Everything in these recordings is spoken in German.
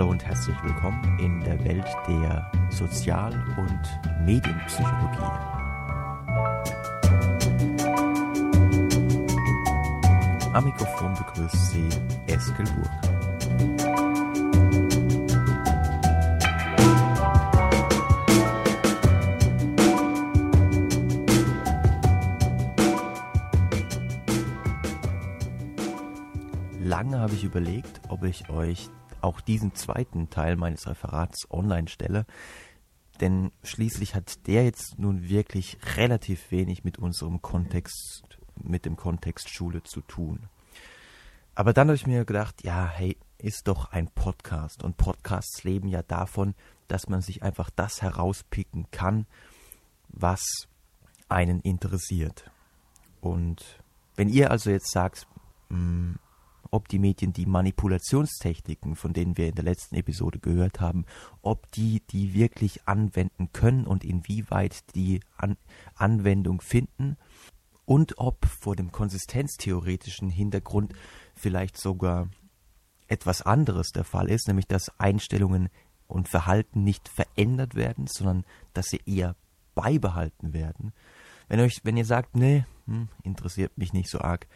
Hallo und herzlich willkommen in der Welt der Sozial- und Medienpsychologie. Am Mikrofon begrüßt Sie Eskel Burg. Lange habe ich überlegt, ob ich euch auch diesen zweiten Teil meines Referats online stelle, denn schließlich hat der jetzt nun wirklich relativ wenig mit unserem Kontext, mit dem Kontext Schule zu tun. Aber dann habe ich mir gedacht, ja, hey, ist doch ein Podcast und Podcasts leben ja davon, dass man sich einfach das herauspicken kann, was einen interessiert. Und wenn ihr also jetzt sagt, mh, ob die Medien die Manipulationstechniken, von denen wir in der letzten Episode gehört haben, ob die die wirklich anwenden können und inwieweit die An Anwendung finden und ob vor dem konsistenztheoretischen Hintergrund vielleicht sogar etwas anderes der Fall ist, nämlich dass Einstellungen und Verhalten nicht verändert werden, sondern dass sie eher beibehalten werden. Wenn euch, wenn ihr sagt, nee, hm, interessiert mich nicht so arg,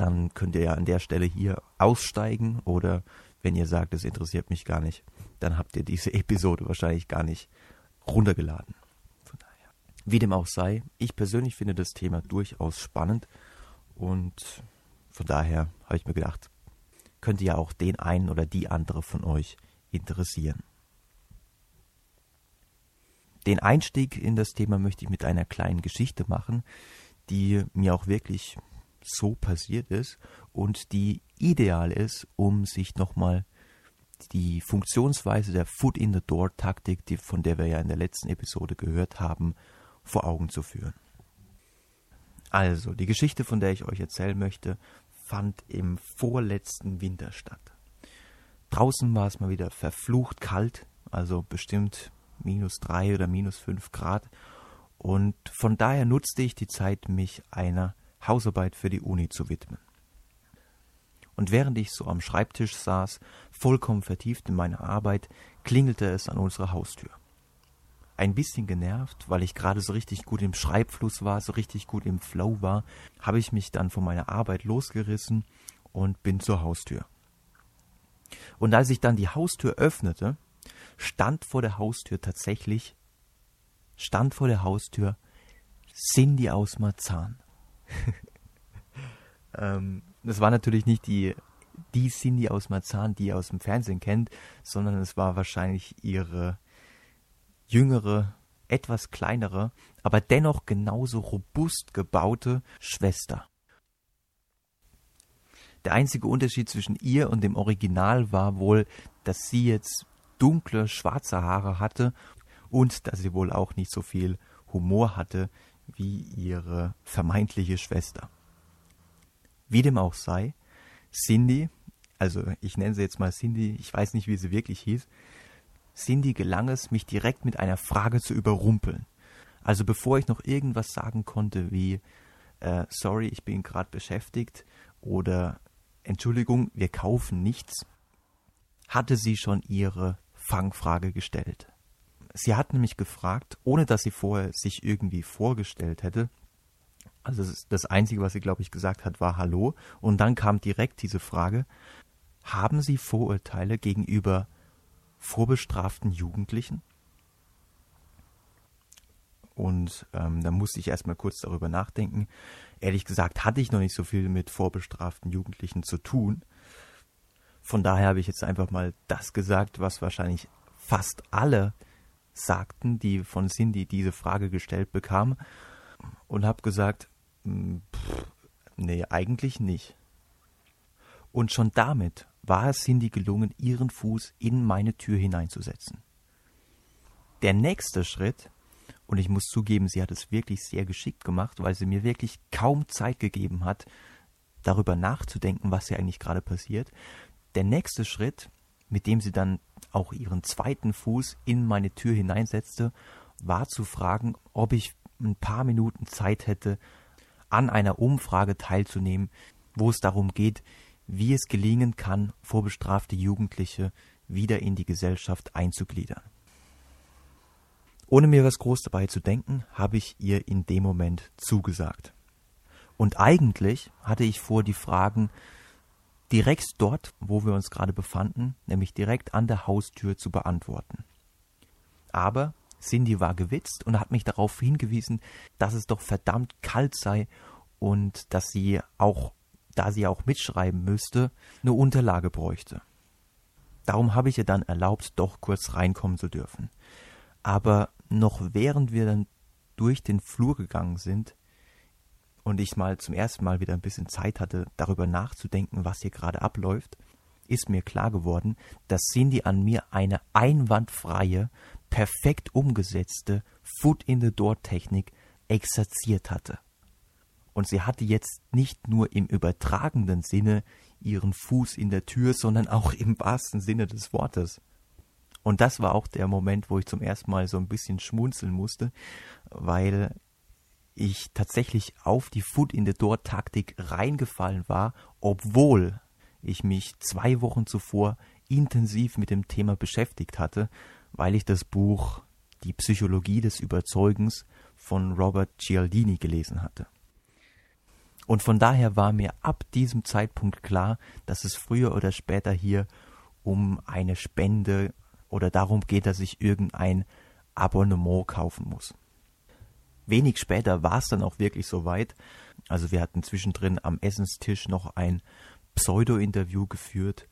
dann könnt ihr ja an der Stelle hier aussteigen oder wenn ihr sagt, es interessiert mich gar nicht, dann habt ihr diese Episode wahrscheinlich gar nicht runtergeladen. Von daher. Wie dem auch sei, ich persönlich finde das Thema durchaus spannend und von daher habe ich mir gedacht, könnte ja auch den einen oder die andere von euch interessieren. Den Einstieg in das Thema möchte ich mit einer kleinen Geschichte machen, die mir auch wirklich so passiert ist und die ideal ist, um sich nochmal die Funktionsweise der Foot in the Door Taktik, die, von der wir ja in der letzten Episode gehört haben, vor Augen zu führen. Also, die Geschichte, von der ich euch erzählen möchte, fand im vorletzten Winter statt. Draußen war es mal wieder verflucht kalt, also bestimmt minus drei oder minus fünf Grad. Und von daher nutzte ich die Zeit, mich einer Hausarbeit für die Uni zu widmen. Und während ich so am Schreibtisch saß, vollkommen vertieft in meine Arbeit, klingelte es an unserer Haustür. Ein bisschen genervt, weil ich gerade so richtig gut im Schreibfluss war, so richtig gut im Flow war, habe ich mich dann von meiner Arbeit losgerissen und bin zur Haustür. Und als ich dann die Haustür öffnete, stand vor der Haustür tatsächlich, stand vor der Haustür Cindy aus Marzahn. ähm, das war natürlich nicht die, die Cindy aus Marzahn, die ihr aus dem Fernsehen kennt, sondern es war wahrscheinlich ihre jüngere, etwas kleinere, aber dennoch genauso robust gebaute Schwester. Der einzige Unterschied zwischen ihr und dem Original war wohl, dass sie jetzt dunkle, schwarze Haare hatte und dass sie wohl auch nicht so viel Humor hatte wie ihre vermeintliche Schwester. Wie dem auch sei, Cindy, also ich nenne sie jetzt mal Cindy, ich weiß nicht, wie sie wirklich hieß, Cindy gelang es, mich direkt mit einer Frage zu überrumpeln. Also bevor ich noch irgendwas sagen konnte wie äh, sorry, ich bin gerade beschäftigt oder Entschuldigung, wir kaufen nichts, hatte sie schon ihre Fangfrage gestellt. Sie hat nämlich gefragt, ohne dass sie vorher sich irgendwie vorgestellt hätte. Also das Einzige, was sie, glaube ich, gesagt hat, war Hallo. Und dann kam direkt diese Frage, haben Sie Vorurteile gegenüber vorbestraften Jugendlichen? Und ähm, da musste ich erstmal kurz darüber nachdenken. Ehrlich gesagt hatte ich noch nicht so viel mit vorbestraften Jugendlichen zu tun. Von daher habe ich jetzt einfach mal das gesagt, was wahrscheinlich fast alle sagten, die von Cindy diese Frage gestellt bekamen, und habe gesagt, hm, pff, nee, eigentlich nicht. Und schon damit war es Cindy gelungen, ihren Fuß in meine Tür hineinzusetzen. Der nächste Schritt, und ich muss zugeben, sie hat es wirklich sehr geschickt gemacht, weil sie mir wirklich kaum Zeit gegeben hat, darüber nachzudenken, was hier eigentlich gerade passiert. Der nächste Schritt, mit dem sie dann auch ihren zweiten Fuß in meine Tür hineinsetzte, war zu fragen, ob ich ein paar Minuten Zeit hätte, an einer Umfrage teilzunehmen, wo es darum geht, wie es gelingen kann, vorbestrafte Jugendliche wieder in die Gesellschaft einzugliedern. Ohne mir was groß dabei zu denken, habe ich ihr in dem Moment zugesagt. Und eigentlich hatte ich vor, die Fragen direkt dort, wo wir uns gerade befanden, nämlich direkt an der Haustür zu beantworten. Aber Cindy war gewitzt und hat mich darauf hingewiesen, dass es doch verdammt kalt sei und dass sie auch, da sie auch mitschreiben müsste, eine Unterlage bräuchte. Darum habe ich ihr dann erlaubt, doch kurz reinkommen zu dürfen. Aber noch während wir dann durch den Flur gegangen sind und ich mal zum ersten Mal wieder ein bisschen Zeit hatte, darüber nachzudenken, was hier gerade abläuft, ist mir klar geworden, dass Cindy an mir eine einwandfreie, perfekt umgesetzte Foot in the Door Technik exerziert hatte. Und sie hatte jetzt nicht nur im übertragenden Sinne ihren Fuß in der Tür, sondern auch im wahrsten Sinne des Wortes. Und das war auch der Moment, wo ich zum ersten Mal so ein bisschen schmunzeln musste, weil ich tatsächlich auf die Foot in the Door Taktik reingefallen war, obwohl ich mich zwei Wochen zuvor intensiv mit dem Thema beschäftigt hatte, weil ich das Buch Die Psychologie des Überzeugens von Robert Cialdini gelesen hatte. Und von daher war mir ab diesem Zeitpunkt klar, dass es früher oder später hier um eine Spende oder darum geht, dass ich irgendein Abonnement kaufen muss. Wenig später war es dann auch wirklich soweit. Also wir hatten zwischendrin am Essenstisch noch ein Pseudo-Interview geführt,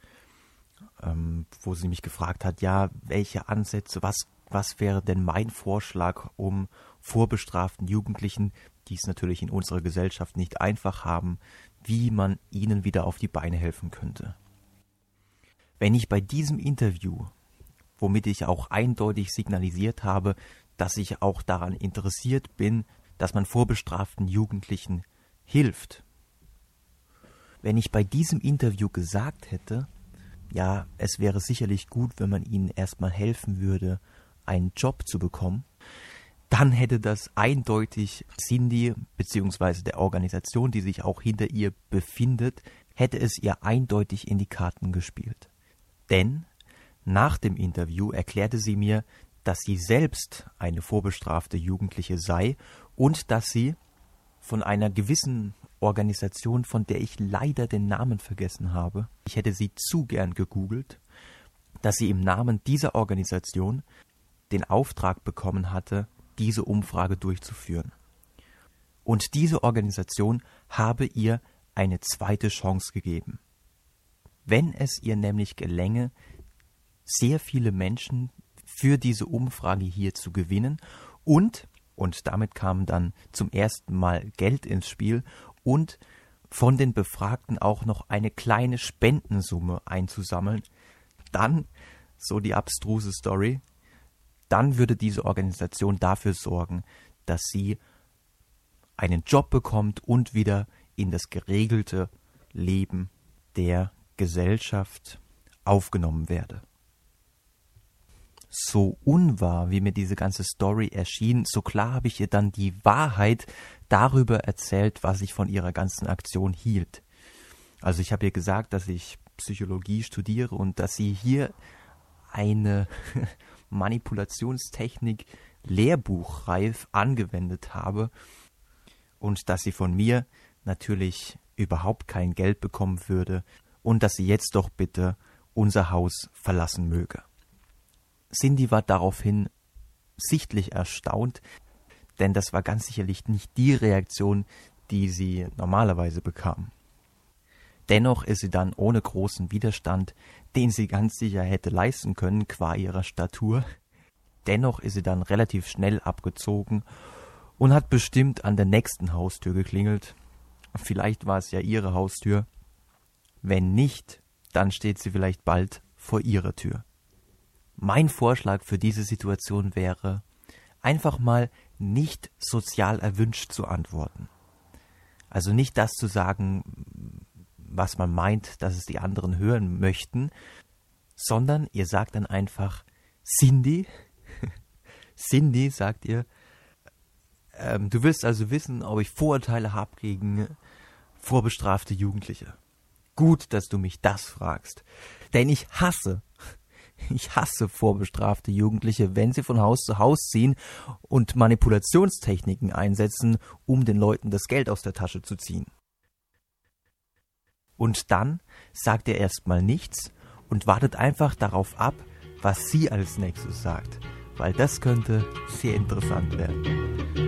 ähm, wo sie mich gefragt hat, ja, welche Ansätze, was, was wäre denn mein Vorschlag, um vorbestraften Jugendlichen, die es natürlich in unserer Gesellschaft nicht einfach haben, wie man ihnen wieder auf die Beine helfen könnte. Wenn ich bei diesem Interview, womit ich auch eindeutig signalisiert habe, dass ich auch daran interessiert bin, dass man vorbestraften Jugendlichen hilft, wenn ich bei diesem Interview gesagt hätte, ja, es wäre sicherlich gut, wenn man ihnen erstmal helfen würde, einen Job zu bekommen, dann hätte das eindeutig Cindy bzw. der Organisation, die sich auch hinter ihr befindet, hätte es ihr eindeutig in die Karten gespielt. Denn nach dem Interview erklärte sie mir, dass sie selbst eine vorbestrafte Jugendliche sei und dass sie von einer gewissen Organisation, von der ich leider den Namen vergessen habe. Ich hätte sie zu gern gegoogelt, dass sie im Namen dieser Organisation den Auftrag bekommen hatte, diese Umfrage durchzuführen. Und diese Organisation habe ihr eine zweite Chance gegeben. Wenn es ihr nämlich gelänge, sehr viele Menschen für diese Umfrage hier zu gewinnen. Und und damit kam dann zum ersten Mal Geld ins Spiel und von den Befragten auch noch eine kleine Spendensumme einzusammeln, dann, so die abstruse Story, dann würde diese Organisation dafür sorgen, dass sie einen Job bekommt und wieder in das geregelte Leben der Gesellschaft aufgenommen werde so unwahr, wie mir diese ganze Story erschien, so klar habe ich ihr dann die Wahrheit darüber erzählt, was ich von ihrer ganzen Aktion hielt. Also ich habe ihr gesagt, dass ich Psychologie studiere und dass sie hier eine Manipulationstechnik lehrbuchreif angewendet habe und dass sie von mir natürlich überhaupt kein Geld bekommen würde und dass sie jetzt doch bitte unser Haus verlassen möge. Cindy war daraufhin sichtlich erstaunt, denn das war ganz sicherlich nicht die Reaktion, die sie normalerweise bekam. Dennoch ist sie dann ohne großen Widerstand, den sie ganz sicher hätte leisten können qua ihrer Statur, dennoch ist sie dann relativ schnell abgezogen und hat bestimmt an der nächsten Haustür geklingelt. Vielleicht war es ja ihre Haustür. Wenn nicht, dann steht sie vielleicht bald vor ihrer Tür. Mein Vorschlag für diese Situation wäre, einfach mal nicht sozial erwünscht zu antworten. Also nicht das zu sagen, was man meint, dass es die anderen hören möchten, sondern ihr sagt dann einfach, Cindy, Cindy, sagt ihr, ähm, du willst also wissen, ob ich Vorurteile habe gegen vorbestrafte Jugendliche. Gut, dass du mich das fragst, denn ich hasse Ich hasse vorbestrafte Jugendliche, wenn sie von Haus zu Haus ziehen und Manipulationstechniken einsetzen, um den Leuten das Geld aus der Tasche zu ziehen. Und dann sagt er erstmal nichts und wartet einfach darauf ab, was sie als nächstes sagt, weil das könnte sehr interessant werden.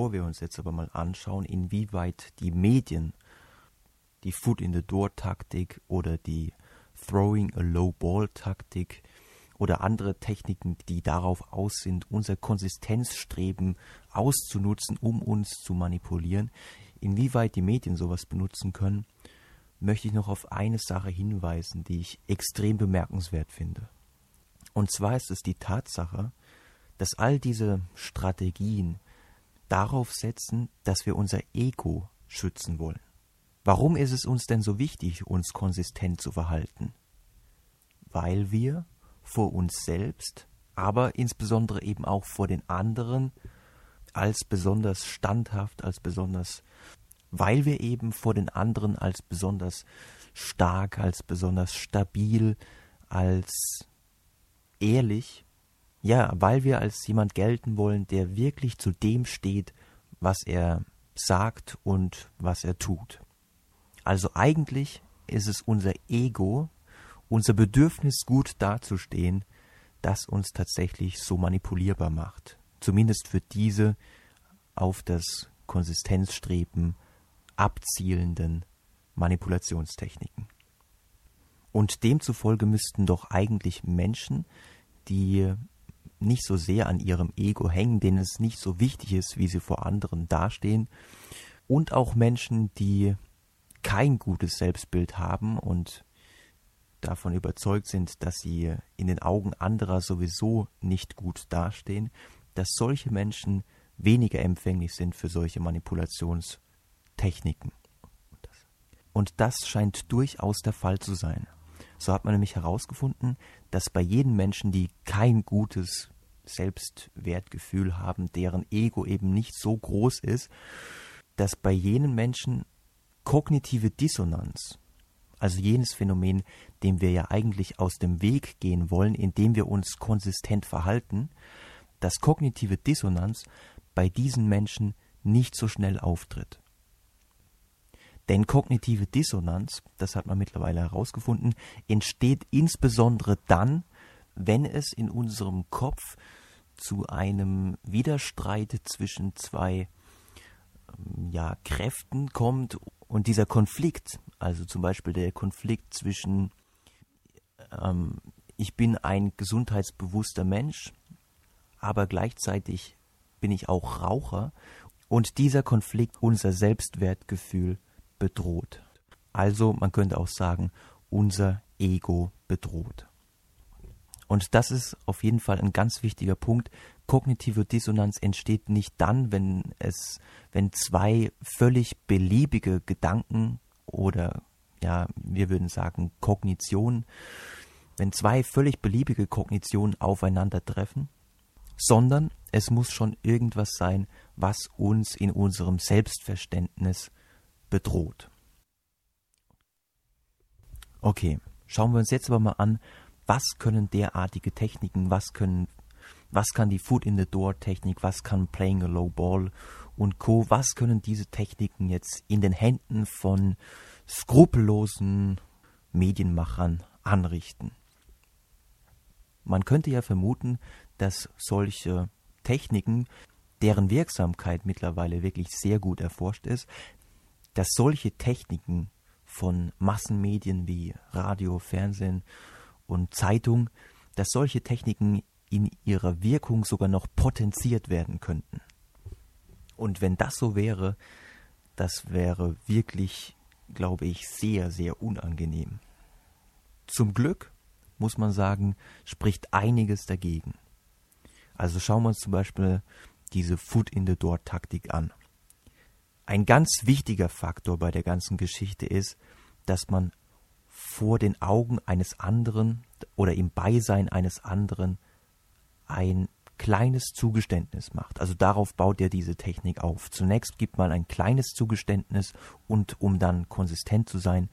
Bevor wir uns jetzt aber mal anschauen, inwieweit die Medien die Foot in the Door Taktik oder die Throwing a Low Ball Taktik oder andere Techniken, die darauf aus sind, unser Konsistenzstreben auszunutzen, um uns zu manipulieren, inwieweit die Medien sowas benutzen können, möchte ich noch auf eine Sache hinweisen, die ich extrem bemerkenswert finde. Und zwar ist es die Tatsache, dass all diese Strategien, darauf setzen, dass wir unser Ego schützen wollen. Warum ist es uns denn so wichtig, uns konsistent zu verhalten? Weil wir vor uns selbst, aber insbesondere eben auch vor den anderen als besonders standhaft, als besonders, weil wir eben vor den anderen als besonders stark, als besonders stabil, als ehrlich ja, weil wir als jemand gelten wollen, der wirklich zu dem steht, was er sagt und was er tut. Also eigentlich ist es unser Ego, unser Bedürfnis gut dazustehen, das uns tatsächlich so manipulierbar macht. Zumindest für diese auf das Konsistenzstreben abzielenden Manipulationstechniken. Und demzufolge müssten doch eigentlich Menschen, die nicht so sehr an ihrem Ego hängen, denen es nicht so wichtig ist, wie sie vor anderen dastehen. Und auch Menschen, die kein gutes Selbstbild haben und davon überzeugt sind, dass sie in den Augen anderer sowieso nicht gut dastehen, dass solche Menschen weniger empfänglich sind für solche Manipulationstechniken. Und das scheint durchaus der Fall zu sein. So hat man nämlich herausgefunden, dass bei jedem Menschen, die kein gutes Selbstwertgefühl haben, deren Ego eben nicht so groß ist, dass bei jenen Menschen kognitive Dissonanz, also jenes Phänomen, dem wir ja eigentlich aus dem Weg gehen wollen, indem wir uns konsistent verhalten, dass kognitive Dissonanz bei diesen Menschen nicht so schnell auftritt. Denn kognitive Dissonanz, das hat man mittlerweile herausgefunden, entsteht insbesondere dann, wenn es in unserem Kopf zu einem Widerstreit zwischen zwei ähm, ja, Kräften kommt und dieser Konflikt, also zum Beispiel der Konflikt zwischen ähm, ich bin ein gesundheitsbewusster Mensch, aber gleichzeitig bin ich auch Raucher und dieser Konflikt unser Selbstwertgefühl bedroht. Also man könnte auch sagen, unser Ego bedroht. Und das ist auf jeden Fall ein ganz wichtiger Punkt. Kognitive Dissonanz entsteht nicht dann, wenn es, wenn zwei völlig beliebige Gedanken oder ja, wir würden sagen Kognition, wenn zwei völlig beliebige Kognitionen aufeinandertreffen, sondern es muss schon irgendwas sein, was uns in unserem Selbstverständnis bedroht. Okay, schauen wir uns jetzt aber mal an, was können derartige Techniken, was können, was kann die Foot in the Door Technik, was kann Playing a Low Ball und Co. Was können diese Techniken jetzt in den Händen von skrupellosen Medienmachern anrichten? Man könnte ja vermuten, dass solche Techniken, deren Wirksamkeit mittlerweile wirklich sehr gut erforscht ist, dass solche Techniken von Massenmedien wie Radio, Fernsehen und Zeitung, dass solche Techniken in ihrer Wirkung sogar noch potenziert werden könnten. Und wenn das so wäre, das wäre wirklich, glaube ich, sehr, sehr unangenehm. Zum Glück, muss man sagen, spricht einiges dagegen. Also schauen wir uns zum Beispiel diese Foot in the Door Taktik an. Ein ganz wichtiger Faktor bei der ganzen Geschichte ist, dass man vor den Augen eines anderen oder im Beisein eines anderen ein kleines Zugeständnis macht. Also darauf baut er diese Technik auf. Zunächst gibt man ein kleines Zugeständnis und um dann konsistent zu sein,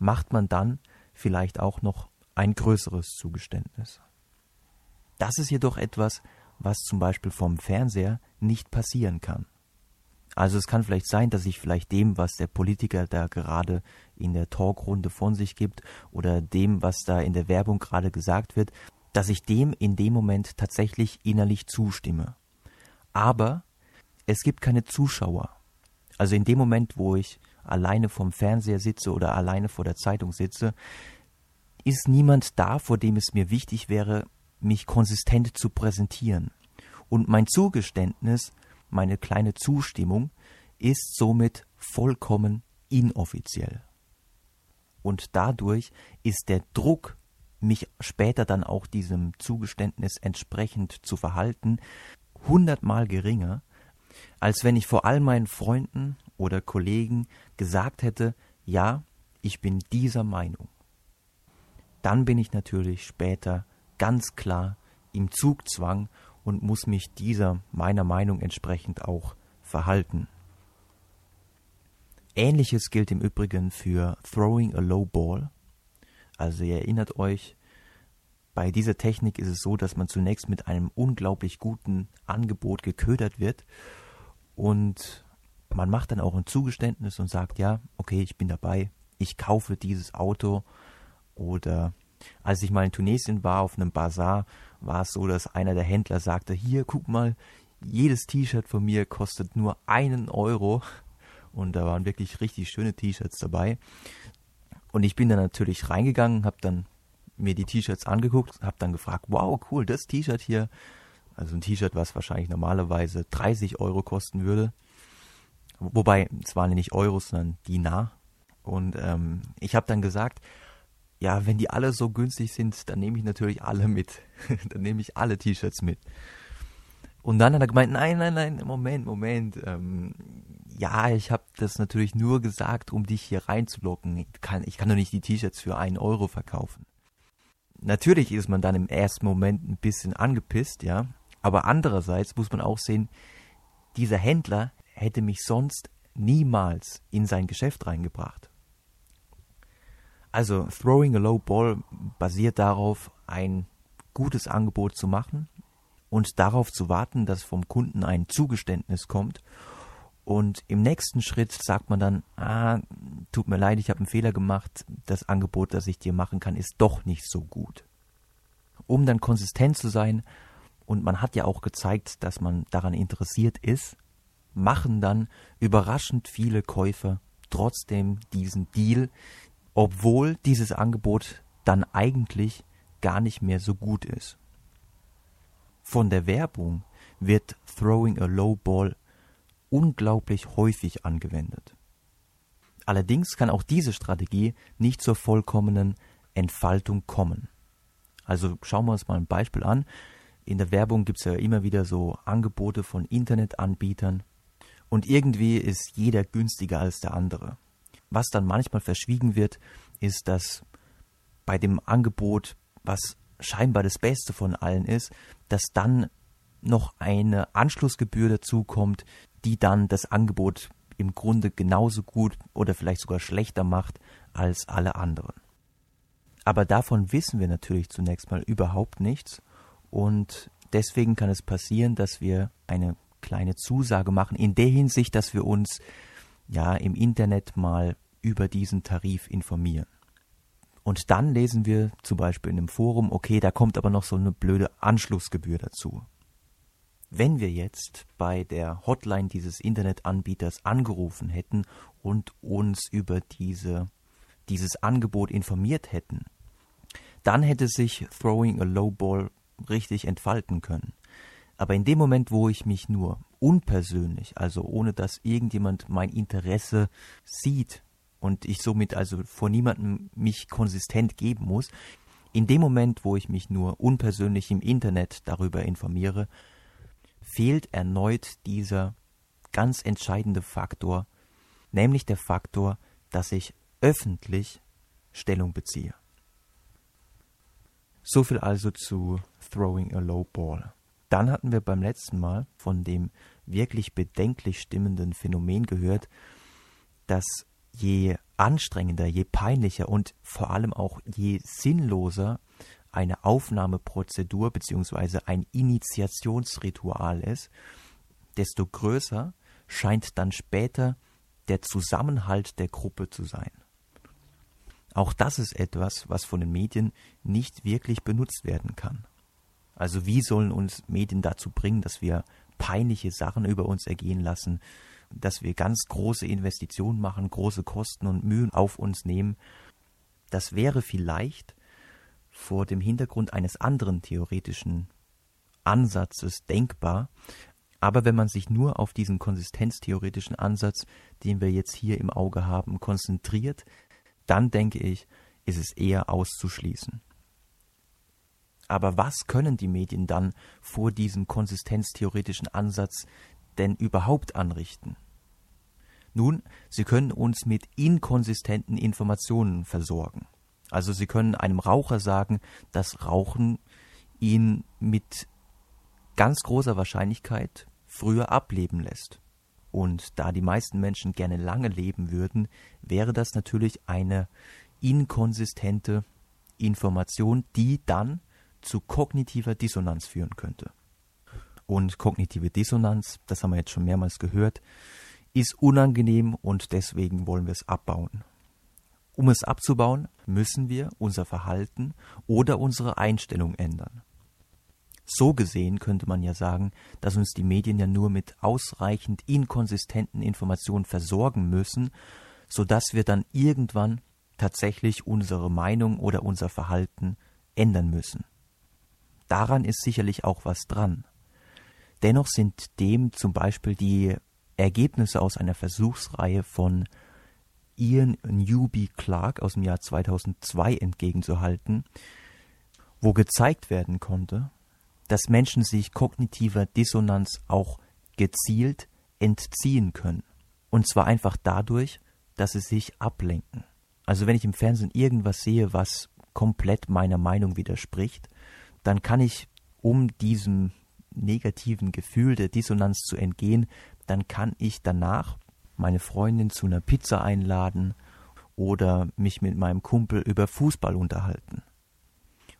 macht man dann vielleicht auch noch ein größeres Zugeständnis. Das ist jedoch etwas, was zum Beispiel vom Fernseher nicht passieren kann. Also es kann vielleicht sein, dass ich vielleicht dem, was der Politiker da gerade in der Talkrunde von sich gibt oder dem, was da in der Werbung gerade gesagt wird, dass ich dem in dem Moment tatsächlich innerlich zustimme. Aber es gibt keine Zuschauer. Also in dem Moment, wo ich alleine vom Fernseher sitze oder alleine vor der Zeitung sitze, ist niemand da, vor dem es mir wichtig wäre, mich konsistent zu präsentieren. Und mein Zugeständnis meine kleine Zustimmung ist somit vollkommen inoffiziell. Und dadurch ist der Druck, mich später dann auch diesem Zugeständnis entsprechend zu verhalten, hundertmal geringer, als wenn ich vor all meinen Freunden oder Kollegen gesagt hätte, ja, ich bin dieser Meinung. Dann bin ich natürlich später ganz klar im Zugzwang und muss mich dieser meiner Meinung entsprechend auch verhalten. Ähnliches gilt im Übrigen für Throwing a Low Ball. Also ihr erinnert euch, bei dieser Technik ist es so, dass man zunächst mit einem unglaublich guten Angebot geködert wird und man macht dann auch ein Zugeständnis und sagt, ja, okay, ich bin dabei, ich kaufe dieses Auto oder als ich mal in Tunesien war auf einem Bazar, war es so, dass einer der Händler sagte, hier, guck mal, jedes T-Shirt von mir kostet nur einen Euro. Und da waren wirklich richtig schöne T-Shirts dabei. Und ich bin dann natürlich reingegangen, habe dann mir die T-Shirts angeguckt, habe dann gefragt, wow, cool, das T-Shirt hier, also ein T-Shirt, was wahrscheinlich normalerweise 30 Euro kosten würde. Wobei, es waren nicht Euros, sondern Dinar. Und ähm, ich habe dann gesagt, ja, wenn die alle so günstig sind, dann nehme ich natürlich alle mit. dann nehme ich alle T-Shirts mit. Und dann hat er gemeint, nein, nein, nein, Moment, Moment. Ähm, ja, ich habe das natürlich nur gesagt, um dich hier reinzulocken. Ich kann, ich kann doch nicht die T-Shirts für einen Euro verkaufen. Natürlich ist man dann im ersten Moment ein bisschen angepisst, ja. Aber andererseits muss man auch sehen, dieser Händler hätte mich sonst niemals in sein Geschäft reingebracht. Also Throwing a Low Ball basiert darauf, ein gutes Angebot zu machen und darauf zu warten, dass vom Kunden ein Zugeständnis kommt. Und im nächsten Schritt sagt man dann, ah, tut mir leid, ich habe einen Fehler gemacht, das Angebot, das ich dir machen kann, ist doch nicht so gut. Um dann konsistent zu sein, und man hat ja auch gezeigt, dass man daran interessiert ist, machen dann überraschend viele Käufer trotzdem diesen Deal, obwohl dieses Angebot dann eigentlich gar nicht mehr so gut ist. Von der Werbung wird Throwing a Low Ball unglaublich häufig angewendet. Allerdings kann auch diese Strategie nicht zur vollkommenen Entfaltung kommen. Also schauen wir uns mal ein Beispiel an. In der Werbung gibt es ja immer wieder so Angebote von Internetanbietern und irgendwie ist jeder günstiger als der andere. Was dann manchmal verschwiegen wird, ist, dass bei dem Angebot, was scheinbar das Beste von allen ist, dass dann noch eine Anschlussgebühr dazu kommt, die dann das Angebot im Grunde genauso gut oder vielleicht sogar schlechter macht als alle anderen. Aber davon wissen wir natürlich zunächst mal überhaupt nichts und deswegen kann es passieren, dass wir eine kleine Zusage machen in der Hinsicht, dass wir uns ja im Internet mal über diesen Tarif informieren. Und dann lesen wir zum Beispiel in einem Forum, okay, da kommt aber noch so eine blöde Anschlussgebühr dazu. Wenn wir jetzt bei der Hotline dieses Internetanbieters angerufen hätten und uns über diese, dieses Angebot informiert hätten, dann hätte sich Throwing a Low Ball richtig entfalten können. Aber in dem Moment, wo ich mich nur unpersönlich, also ohne dass irgendjemand mein Interesse sieht und ich somit also vor niemandem mich konsistent geben muss, in dem Moment, wo ich mich nur unpersönlich im Internet darüber informiere, fehlt erneut dieser ganz entscheidende Faktor, nämlich der Faktor, dass ich öffentlich Stellung beziehe. So viel also zu Throwing a Low Ball. Dann hatten wir beim letzten Mal von dem wirklich bedenklich stimmenden Phänomen gehört, dass je anstrengender, je peinlicher und vor allem auch je sinnloser eine Aufnahmeprozedur bzw. ein Initiationsritual ist, desto größer scheint dann später der Zusammenhalt der Gruppe zu sein. Auch das ist etwas, was von den Medien nicht wirklich benutzt werden kann. Also wie sollen uns Medien dazu bringen, dass wir peinliche Sachen über uns ergehen lassen, dass wir ganz große Investitionen machen, große Kosten und Mühen auf uns nehmen. Das wäre vielleicht vor dem Hintergrund eines anderen theoretischen Ansatzes denkbar, aber wenn man sich nur auf diesen konsistenztheoretischen Ansatz, den wir jetzt hier im Auge haben, konzentriert, dann denke ich, ist es eher auszuschließen. Aber was können die Medien dann vor diesem konsistenztheoretischen Ansatz denn überhaupt anrichten? Nun, sie können uns mit inkonsistenten Informationen versorgen. Also sie können einem Raucher sagen, dass Rauchen ihn mit ganz großer Wahrscheinlichkeit früher ableben lässt. Und da die meisten Menschen gerne lange leben würden, wäre das natürlich eine inkonsistente Information, die dann zu kognitiver Dissonanz führen könnte. Und kognitive Dissonanz, das haben wir jetzt schon mehrmals gehört, ist unangenehm und deswegen wollen wir es abbauen. Um es abzubauen, müssen wir unser Verhalten oder unsere Einstellung ändern. So gesehen könnte man ja sagen, dass uns die Medien ja nur mit ausreichend inkonsistenten Informationen versorgen müssen, so dass wir dann irgendwann tatsächlich unsere Meinung oder unser Verhalten ändern müssen. Daran ist sicherlich auch was dran. Dennoch sind dem zum Beispiel die Ergebnisse aus einer Versuchsreihe von Ian Newby Clark aus dem Jahr 2002 entgegenzuhalten, wo gezeigt werden konnte, dass Menschen sich kognitiver Dissonanz auch gezielt entziehen können. Und zwar einfach dadurch, dass sie sich ablenken. Also wenn ich im Fernsehen irgendwas sehe, was komplett meiner Meinung widerspricht, dann kann ich, um diesem negativen Gefühl der Dissonanz zu entgehen, dann kann ich danach meine Freundin zu einer Pizza einladen oder mich mit meinem Kumpel über Fußball unterhalten.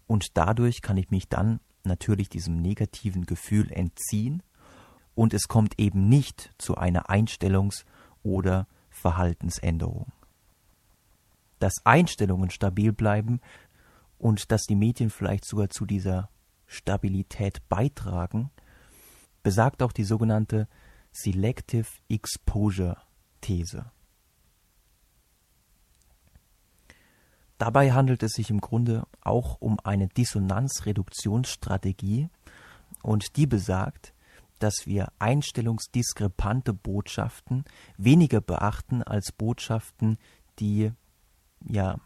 Und dadurch kann ich mich dann natürlich diesem negativen Gefühl entziehen und es kommt eben nicht zu einer Einstellungs- oder Verhaltensänderung. Dass Einstellungen stabil bleiben und dass die Medien vielleicht sogar zu dieser Stabilität beitragen, besagt auch die sogenannte Selective Exposure These. Dabei handelt es sich im Grunde auch um eine Dissonanzreduktionsstrategie und die besagt, dass wir einstellungsdiskrepante Botschaften weniger beachten als Botschaften, die ja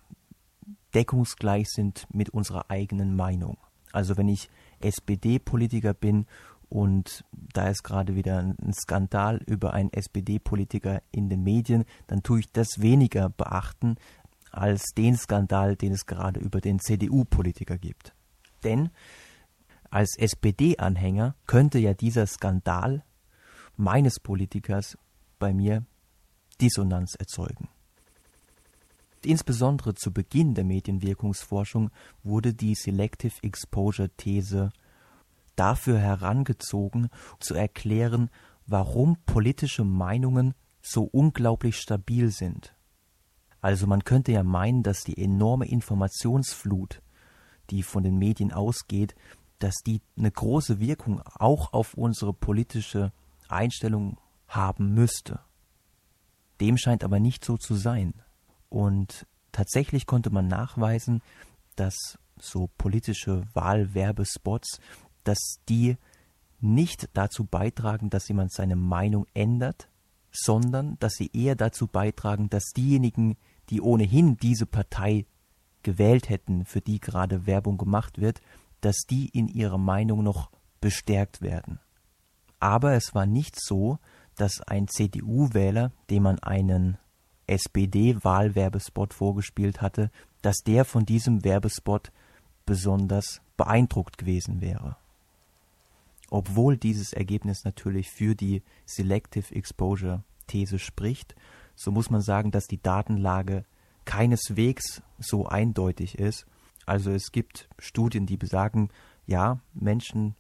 deckungsgleich sind mit unserer eigenen Meinung. Also wenn ich SPD-Politiker bin und da ist gerade wieder ein Skandal über einen SPD-Politiker in den Medien, dann tue ich das weniger beachten als den Skandal, den es gerade über den CDU-Politiker gibt. Denn als SPD-Anhänger könnte ja dieser Skandal meines Politikers bei mir Dissonanz erzeugen. Insbesondere zu Beginn der Medienwirkungsforschung wurde die Selective Exposure These dafür herangezogen, zu erklären, warum politische Meinungen so unglaublich stabil sind. Also man könnte ja meinen, dass die enorme Informationsflut, die von den Medien ausgeht, dass die eine große Wirkung auch auf unsere politische Einstellung haben müsste. Dem scheint aber nicht so zu sein. Und tatsächlich konnte man nachweisen, dass so politische Wahlwerbespots, dass die nicht dazu beitragen, dass jemand seine Meinung ändert, sondern dass sie eher dazu beitragen, dass diejenigen, die ohnehin diese Partei gewählt hätten, für die gerade Werbung gemacht wird, dass die in ihrer Meinung noch bestärkt werden. Aber es war nicht so, dass ein CDU-Wähler, dem man einen SPD-Wahlwerbespot vorgespielt hatte, dass der von diesem Werbespot besonders beeindruckt gewesen wäre. Obwohl dieses Ergebnis natürlich für die Selective Exposure These spricht, so muss man sagen, dass die Datenlage keineswegs so eindeutig ist. Also es gibt Studien, die besagen, ja, Menschen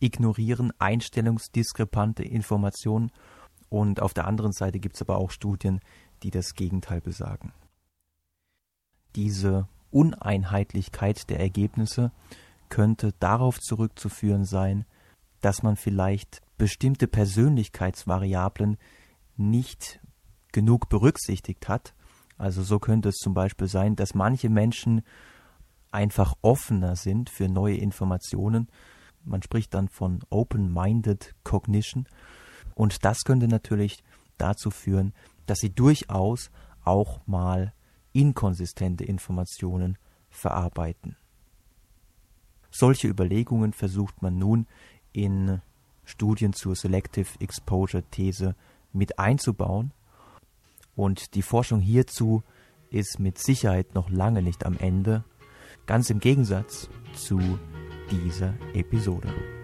ignorieren einstellungsdiskrepante Informationen und auf der anderen Seite gibt es aber auch Studien, die das Gegenteil besagen. Diese Uneinheitlichkeit der Ergebnisse könnte darauf zurückzuführen sein, dass man vielleicht bestimmte Persönlichkeitsvariablen nicht genug berücksichtigt hat. Also so könnte es zum Beispiel sein, dass manche Menschen einfach offener sind für neue Informationen. Man spricht dann von Open-Minded Cognition. Und das könnte natürlich dazu führen, dass sie durchaus auch mal inkonsistente Informationen verarbeiten. Solche Überlegungen versucht man nun in Studien zur Selective Exposure These mit einzubauen. Und die Forschung hierzu ist mit Sicherheit noch lange nicht am Ende, ganz im Gegensatz zu dieser Episode.